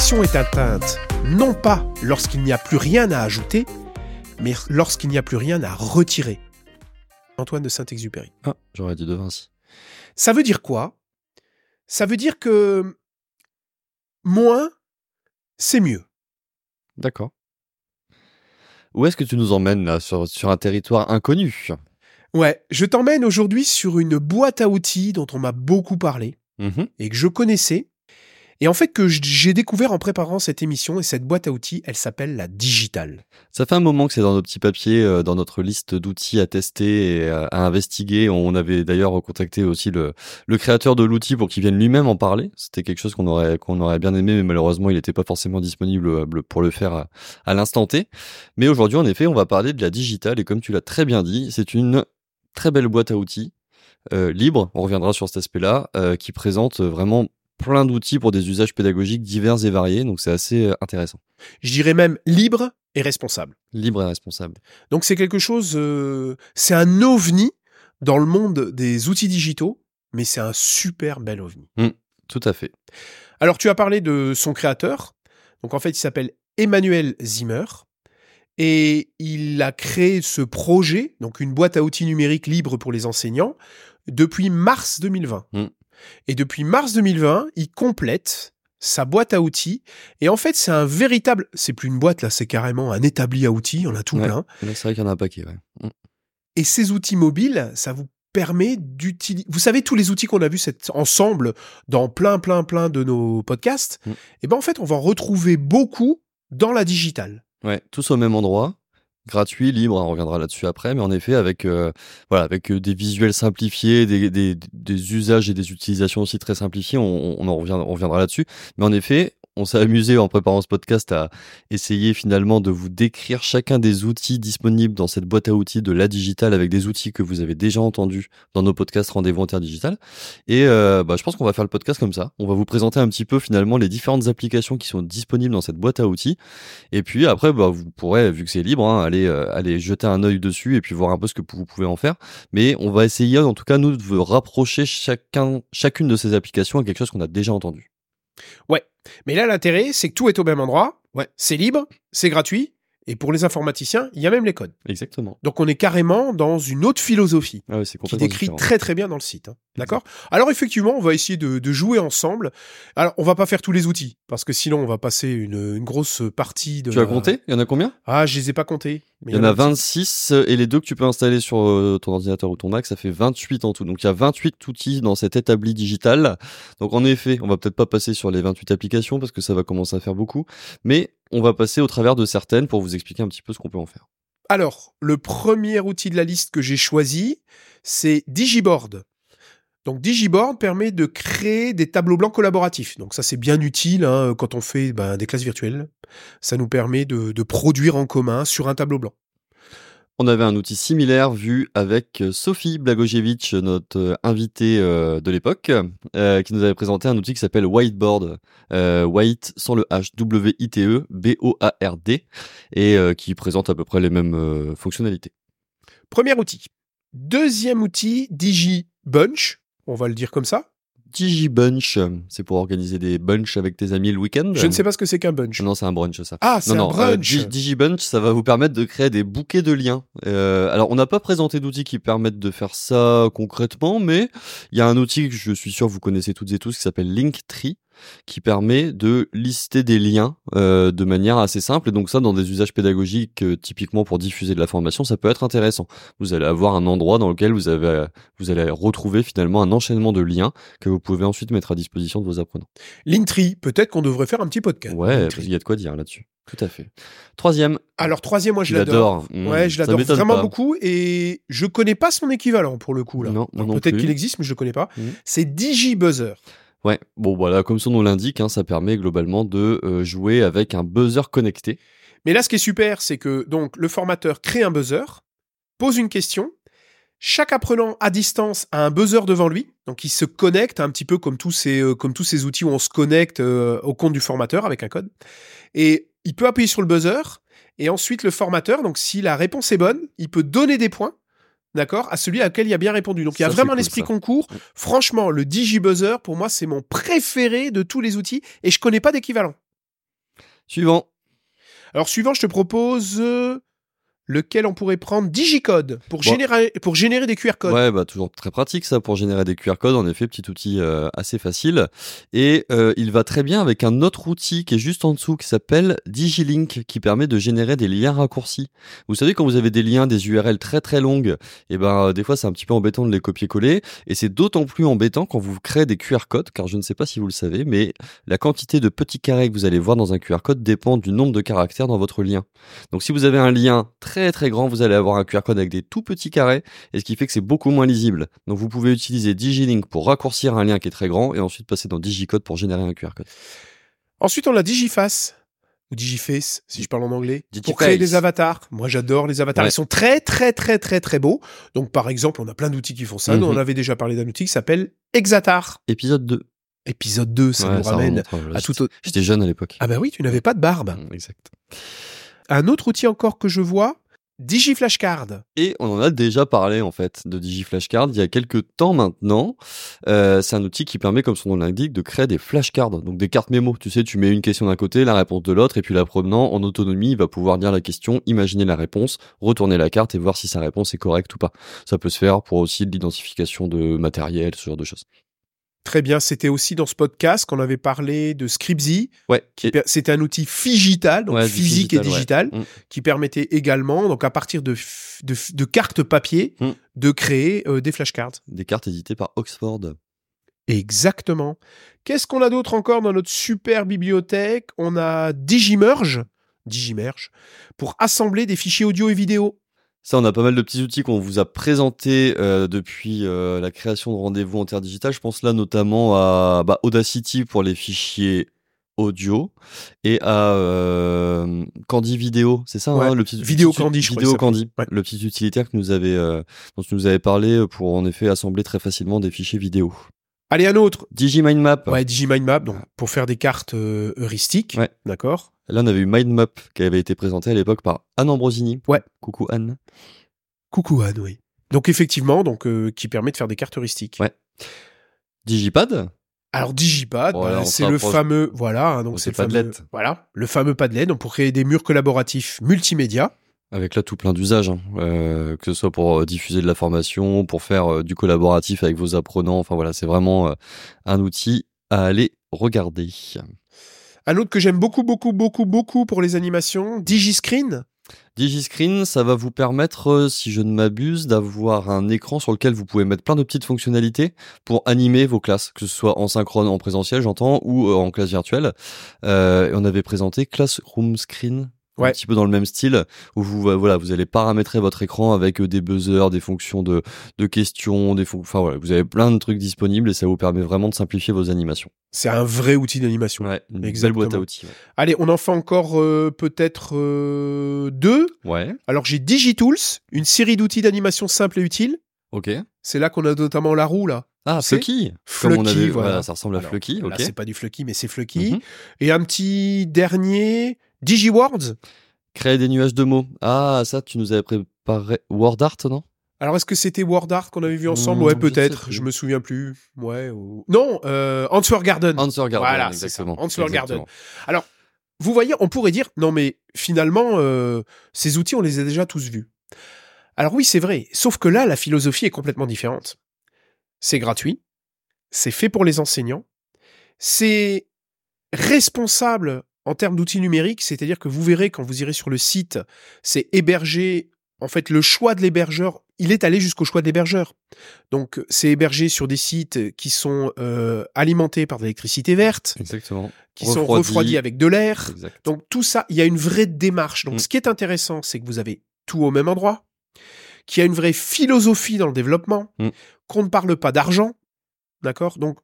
perfection est atteinte non pas lorsqu'il n'y a plus rien à ajouter, mais lorsqu'il n'y a plus rien à retirer. Antoine de Saint-Exupéry. Ah, j'aurais dit de Vinci. Ça veut dire quoi? Ça veut dire que moins, c'est mieux. D'accord. Où est-ce que tu nous emmènes là, sur, sur un territoire inconnu? Ouais, je t'emmène aujourd'hui sur une boîte à outils dont on m'a beaucoup parlé Mhm. et que je connaissais. Et en fait, que j'ai découvert en préparant cette émission et cette boîte à outils, elle s'appelle la Digital. Ça fait un moment que c'est dans nos petits papiers, euh, dans notre liste d'outils à tester et à, à investiguer. On avait d'ailleurs contacté aussi le, créateur de l'outil pour qu'il vienne lui-même en parler. C'était quelque chose qu'on aurait, qu'on aurait bien aimé, mais malheureusement, il n'était pas forcément disponible euh, pour le faire à, l'instant T. Mais aujourd'hui, en effet, on va parler de la digitale et comme tu l'as très bien dit, c'est une très belle boîte à outils euh, libre. On reviendra sur cet aspect-là, euh, qui présente vraiment plein d'outils pour des usages pédagogiques divers et variés. Donc c'est assez euh, intéressant. Je dirais même libre et responsable. Libre et responsable. Donc c'est quelque chose, euh, c'est un ovni dans le monde des outils digitaux, mais c'est un super bel ovni. Tout à fait. Alors tu as parlé de son créateur, donc en fait il s'appelle Emmanuel Zimmer, et il a créé ce projet, donc une boîte à outils numérique libre pour les enseignants, depuis mars 2020. Mm. Et depuis mars 2020, il complète sa boîte à outils, et en fait c'est un véritable, c'est plus une boîte là, c'est carrément un établi à outils, on a tout Ouais. plein. C'est vrai qu'il y en a un paquet. Ouais. Mm. Et ces outils mobiles, ça vous permet d'utiliser. Vous savez tous les outils qu'on a vus ensemble dans plein, plein, plein de nos podcasts. Mm. Et ben en fait, on va en retrouver beaucoup dans la digitale. Ouais, tous au même endroit, gratuit, libre, hein, on reviendra là-dessus après, mais en effet avec euh, voilà avec euh, des visuels simplifiés, des, des, usages et des utilisations aussi très simplifiés, on, on en revient, on reviendra là-dessus. Mais en effet, on s'est amusé en préparant ce podcast à essayer finalement de vous décrire chacun des outils disponibles dans cette boîte à outils de la digitale avec des outils que vous avez déjà entendus dans nos podcasts Rendez-vous Interdigital. Et euh, bah, je pense qu'on va faire le podcast comme ça. On va vous présenter un petit peu finalement les différentes applications qui sont disponibles dans cette boîte à outils. Et puis après, bah, vous pourrez, vu que c'est libre, hein, aller, euh, aller jeter un œil dessus et puis voir un peu ce que vous pouvez en faire. Mais on va essayer, en tout cas, nous, de vous rapprocher chacun, chacune de ces applications à quelque chose qu'on a déjà entendu. Mais là, l'intérêt, c'est que tout est au même endroit. Ouais. C'est libre, c'est gratuit. Et pour les informaticiens, il y a même les codes. Exactement. Donc on est carrément dans une autre philosophie Ah ouais, c'est qui décrit différent. très très bien dans le site. hein. D'accord? Alors effectivement, on va essayer de, de jouer ensemble. Alors on va pas faire tous les outils parce que sinon on va passer une, une grosse partie de. Tu as compté? Il y en a combien? Ah, je les ai pas comptés. Mais Il y en a petit- 26 et les deux que tu peux installer sur euh, ton ordinateur ou ton Mac, ça fait 28 en tout. Donc il y a 28 outils dans cet établi digital. Donc en effet, on va peut-être pas passer sur les 28 applications parce que ça va commencer à faire beaucoup, mais on va passer au travers de certaines pour vous expliquer un petit peu ce qu'on peut en faire. Alors, le premier outil de la liste que j'ai choisi, c'est Digiboard. Donc Digiboard permet de créer des tableaux blancs collaboratifs. Donc ça c'est bien utile hein, quand on fait ben, des classes virtuelles. Ça nous permet de, de produire en commun sur un tableau blanc. On avait un outil similaire vu avec euh, Sophie Blagojevic, notre euh, invitée euh, de l'époque, qui nous avait présenté un outil qui s'appelle Whiteboard, White sans le H, W-I-T-E, B-O-A-R-D, et qui présente à peu près les mêmes fonctionnalités. Premier outil. Deuxième outil, DigiBunch. On va le dire comme ça. DigiBunch, c'est pour organiser des bunch avec tes amis le week-end. Je ne sais pas ce que c'est qu'un bunch. Non, c'est un brunch, ça. Ah, c'est un non, euh, brunch. Di- DigiBunch, ça va vous permettre de créer des bouquets de liens. Euh, alors, on n'a pas présenté d'outils qui permettent de faire ça concrètement, mais il y a un outil que je suis sûr que vous connaissez toutes et tous qui s'appelle Linktree, qui permet de lister des liens euh, de manière assez simple. Et donc ça, dans des usages pédagogiques, euh, typiquement pour diffuser de la formation, ça peut être intéressant. Vous allez avoir un endroit dans lequel vous, avez, vous allez retrouver finalement un enchaînement de liens que vous pouvez ensuite mettre à disposition de vos apprenants. Linktree. Peut-être qu'on devrait faire un petit podcast. Ouais, il y a de quoi dire là-dessus. Tout à fait. Troisième, Alors troisième, moi je l'adore. l'adores. Mmh, Ouais, je l'adore vraiment pas. beaucoup et je connais pas son équivalent pour le coup là. Non, non Peut-être qu'il existe, mais je le connais pas. Mhm. C'est DigiBuzzer. Ouais, bon voilà, comme son nom l'indique, hein, ça permet globalement de euh, jouer avec un buzzer connecté. Mais là, ce qui est super, c'est que donc le formateur crée un buzzer, pose une question. Chaque apprenant à distance a un buzzer devant lui, donc il se connecte un petit peu comme tous ces euh, outils où on se connecte euh, au compte du formateur avec un code. Et il peut appuyer sur le buzzer et ensuite le formateur, donc si la réponse est bonne, il peut donner des points. D'accord? À celui à lequel il a bien répondu. Donc il y a Ça, vraiment l'esprit concours. Ouais. Franchement, le DigiBuzzer, pour moi, c'est mon préféré de tous les outils et je connais pas d'équivalent. Suivant. Alors suivant, je te propose euh, lequel on pourrait prendre Digicode pour, Bon. générer, pour générer des QR codes. Ouais, bah toujours très pratique ça pour générer des QR codes. En effet, petit outil euh, assez facile. Et euh, il va très bien avec un autre outil qui est juste en dessous qui s'appelle Digilink, qui permet de générer des liens raccourcis. Vous savez quand vous avez des liens, des URL très très longues, et ben euh, des fois c'est un petit peu embêtant de les copier-coller. Et c'est d'autant plus embêtant quand vous créez des QR codes, car je ne sais pas si vous le savez, mais la quantité de petits carrés que vous allez voir dans un QR code dépend du nombre de caractères dans votre lien. Donc si vous avez un lien très très grand, vous allez avoir un QR code avec des tout petits carrés, et ce qui fait que c'est beaucoup moins lisible. Donc vous pouvez utiliser Digilink pour raccourcir un lien qui est très grand, et ensuite passer dans Digicode pour générer un QR code. Ensuite, on a Digiface ou Digiface, si je parle en anglais, pour créer des avatars. Moi, j'adore les avatars. Ouais. Ils sont très, très, très, très, très beaux. Donc, par exemple, on a plein d'outils qui font ça. Nous, Mhm. on avait déjà parlé d'un outil qui s'appelle Exatar. Épisode 2. Épisode 2, ça Ouais, nous ramène ouais, à tout autre. J'étais jeune à l'époque. Ah bah oui, tu n'avais pas de barbe. Mm, Exact. Un autre outil encore que je vois, Digiflashcard. Et on en a déjà parlé en fait de DigiFlashcard il y a quelques temps maintenant. Euh, c'est un outil qui permet, comme son nom l'indique, de créer des flashcards, donc des cartes mémo. Tu sais, tu mets une question d'un côté, la réponse de l'autre, et puis l'apprenant en autonomie il va pouvoir lire la question, imaginer la réponse, retourner la carte et voir si sa réponse est correcte ou pas. Ça peut se faire pour aussi de l'identification de matériel, ce genre de choses. Très bien, c'était aussi dans ce podcast qu'on avait parlé de Scripzy. Ouais. qui C'était un outil figital, donc Ouais, physique et digital, Mm. qui permettait également, donc à partir de, de cartes papier, Mm. de créer euh, des flashcards. Des cartes éditées par Oxford. Exactement. Qu'est-ce qu'on a d'autre encore dans notre super bibliothèque? On a Digimerge, Digimerge, pour assembler des fichiers audio et vidéo. Ça, on a pas mal de petits outils qu'on vous a présentés euh, depuis euh, la création de rendez-vous en terre digitale. Je pense là notamment à bah, Audacity pour les fichiers audio et à euh, Candy Vidéo, c'est ça, Ouais. hein, le petit Vidéo Candy, je Vidéo Candy. Ouais. le petit utilitaire que nous avait, dont tu nous avais parlé pour en effet assembler très facilement des fichiers vidéo. Allez, un autre. DigiMindMap. Ouais, DigiMindMap, donc pour faire des cartes euh, heuristiques. Ouais. D'accord. Là, on avait eu MindMap qui avait été présenté à l'époque par Anne Ambrosini. Ouais. Coucou Anne. Coucou Anne, oui. Donc effectivement, donc euh, qui permet de faire des cartes heuristiques. Ouais. Digipad? Alors Digipad, Voilà, bah, c'est le fameux, voilà, hein, donc c'est c'est le fameux, Padlet. voilà, le fameux Padlet, donc pour créer des murs collaboratifs multimédia. Avec là tout plein d'usages, hein. Euh, que ce soit pour euh, diffuser de la formation, pour faire euh, du collaboratif avec vos apprenants. Enfin voilà, c'est vraiment un outil à aller regarder. Un autre que j'aime beaucoup, beaucoup, beaucoup, beaucoup pour les animations, Digiscreen. DigiScreen, ça va vous permettre, si je ne m'abuse, d'avoir un écran sur lequel vous pouvez mettre plein de petites fonctionnalités pour animer vos classes, que ce soit en synchrone, en présentiel, j'entends, ou en classe virtuelle. Euh, on avait présenté Classroom Screen. Un petit peu dans le même style où vous euh, voilà vous allez paramétrer votre écran avec euh, des buzzers, des fonctions de, de questions, des enfin voilà vous avez plein de trucs disponibles et ça vous permet vraiment de simplifier vos animations. C'est un vrai outil d'animation. Ouais, une belle Exactement. boîte à outils. Allez, on en fait encore euh, peut-être euh, deux. Ouais. Alors j'ai Digitools, une série d'outils d'animation simples et utiles. ok. C'est là qu'on a notamment la roue là. Ah, C'est Flucky. Comme on Flucky, avait, voilà. ça ressemble à Alors, Flucky. Ok. c'est pas du Flucky, mais c'est Flucky. Mhm. Et un petit dernier, DigiWords. Créer des nuages de mots. Ah, ça, tu nous avais préparé WordArt, non? Alors, est-ce que c'était WordArt qu'on avait vu ensemble? Mmh, Ouais, je ne sais peut-être. Je me souviens plus. Ouais. ou- Non, euh, Answer Garden. Answer Garden, Voilà, c'est exactement. ça, Answer Garden. Exactement. Vous voyez, on pourrait dire, non mais finalement, euh, ces outils, on les a déjà tous vus. Alors oui, c'est vrai. Sauf que là, la philosophie est complètement différente. C'est gratuit. C'est fait pour les enseignants. C'est responsable en termes d'outils numériques, c'est-à-dire que vous verrez quand vous irez sur le site, c'est hébergé. En fait, le choix de l'hébergeur, il est allé jusqu'au choix de l'hébergeur. Donc, c'est hébergé sur des sites qui sont euh, alimentés par de l'électricité verte, Exactement. qui sont refroidis avec de l'air. Donc tout ça, il y a une vraie démarche. Donc Mm. ce qui est intéressant, c'est que vous avez tout au même endroit, qu'il y a une vraie philosophie dans le développement, Mm. qu'on ne parle pas d'argent, d'accord? Donc,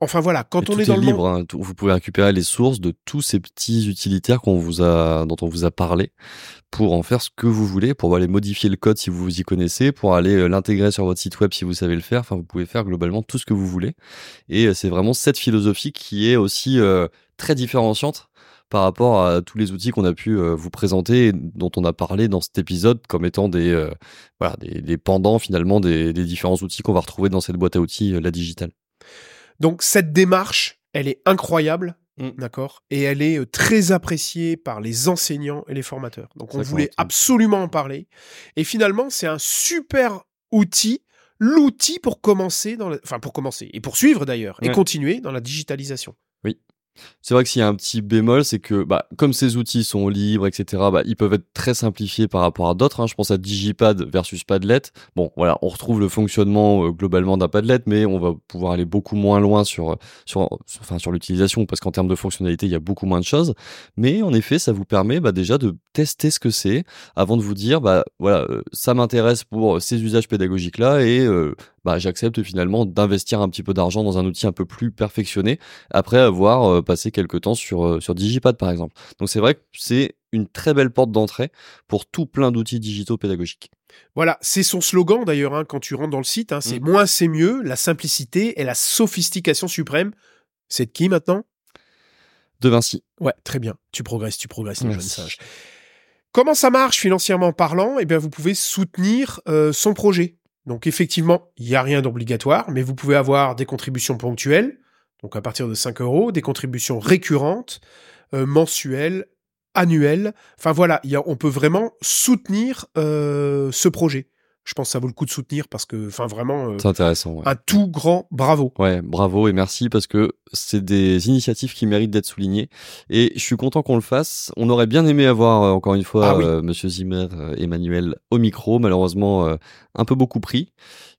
enfin voilà, quand Et on tout est dans le libre, monde, hein. Tout- vous pouvez récupérer les sources de tous ces petits utilitaires qu'on vous a, dont on vous a parlé, pour en faire ce que vous voulez, pour aller modifier le code si vous vous y connaissez, pour aller euh, l'intégrer sur votre site web si vous savez le faire. Enfin, vous pouvez faire globalement tout ce que vous voulez. Et euh, c'est vraiment cette philosophie qui est aussi euh, très différenciante par rapport à tous les outils qu'on a pu euh, vous présenter, et dont on a parlé dans cet épisode comme étant des, euh, voilà, des, des pendants finalement des, des différents outils qu'on va retrouver dans cette boîte à outils, la digitale. Donc cette démarche, elle est incroyable. Mm. d'accord Et elle est euh, très appréciée par les enseignants et les formateurs. Donc on voulait absolument en parler. Et finalement, c'est un super outil, l'outil pour commencer dans la- enfin pour commencer et poursuivre d'ailleurs et continuer dans la digitalisation. C'est vrai que s'il y a un petit bémol, c'est que bah, comme ces outils sont libres, etc., bah, ils peuvent être très simplifiés par rapport à d'autres. hein. Je pense à Digipad versus Padlet. Bon, voilà, on retrouve le fonctionnement euh, globalement d'un Padlet, mais on va pouvoir aller beaucoup moins loin sur, sur, sur- enfin, sur l'utilisation, parce qu'en termes de fonctionnalité, il y a beaucoup moins de choses. Mais en effet, ça vous permet bah, déjà de tester ce que c'est avant de vous dire, bah voilà, euh, ça m'intéresse pour ces usages pédagogiques-là et euh, bah, j'accepte finalement d'investir un petit peu d'argent dans un outil un peu plus perfectionné après avoir euh, passé quelques temps sur, euh, sur Digipad par exemple. Donc c'est vrai que c'est une très belle porte d'entrée pour tout plein d'outils digitaux pédagogiques. Voilà, c'est son slogan d'ailleurs hein, quand tu rentres dans le site. hein, c'est Mm. moins c'est mieux, la simplicité et la sophistication suprême. C'est de qui maintenant? De Vinci. Ouais, très bien. Tu progresses, tu progresses, le jeune sage. Comment ça marche financièrement parlant? Eh bien, vous pouvez soutenir euh, son projet. Donc, effectivement, il n'y a rien d'obligatoire, mais vous pouvez avoir des contributions ponctuelles, donc à partir de 5 euros, des contributions récurrentes, euh, mensuelles, annuelles. Enfin voilà, on peut vraiment soutenir euh, ce projet. Je pense que ça vaut le coup de soutenir parce que, enfin vraiment, euh, C'est intéressant. Ouais. un tout grand bravo. Ouais, bravo et merci parce que c'est des initiatives qui méritent d'être soulignées et je suis content qu'on le fasse. On aurait bien aimé avoir euh, encore une fois Ah oui. euh, Monsieur Zimmer, euh, Emmanuel au micro, malheureusement un peu beaucoup pris.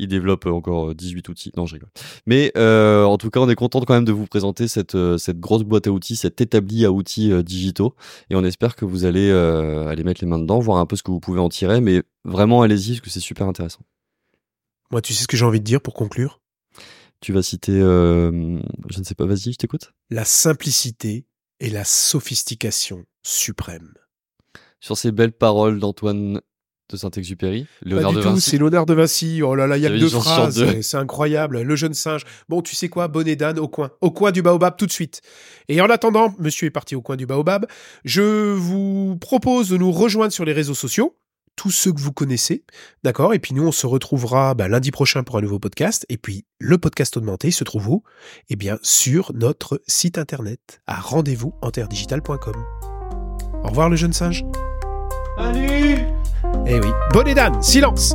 Il développe encore euh, 18 outils. Non, je rigole. Mais en tout cas, on est content quand même de vous présenter cette cette grosse boîte à outils, cet établi à outils digitaux et on espère que vous allez aller mettre les mains dedans, voir un peu ce que vous pouvez en tirer. Mais vraiment, allez-y parce que c'est super intéressant. Moi, tu sais ce que j'ai envie de dire pour conclure? Tu vas citer, euh, je ne sais pas, vas-y, je t'écoute. La simplicité et la sophistication suprême. sur ces belles paroles d'Antoine de Saint-Exupéry, Pas Léonard du de tout, Vinci. c'est l'honneur de Vinci. Oh là là, il y a que deux phrases. C'est incroyable. Le jeune singe. Bon, tu sais quoi, bonnet d'âne au coin. Au coin du baobab tout de suite. Et en attendant, monsieur est parti au coin du baobab. Je vous propose de nous rejoindre sur les réseaux sociaux. Tous ceux que vous connaissez. D'accord? Et puis nous, on se retrouvera bah, lundi prochain pour un nouveau podcast. Et puis, le podcast augmenté se trouve où? Eh bien, sur notre site internet à rendez-vous enterdigital.com. Au revoir, le jeune singe. Salut Eh oui. Bonnet d'âne, silence!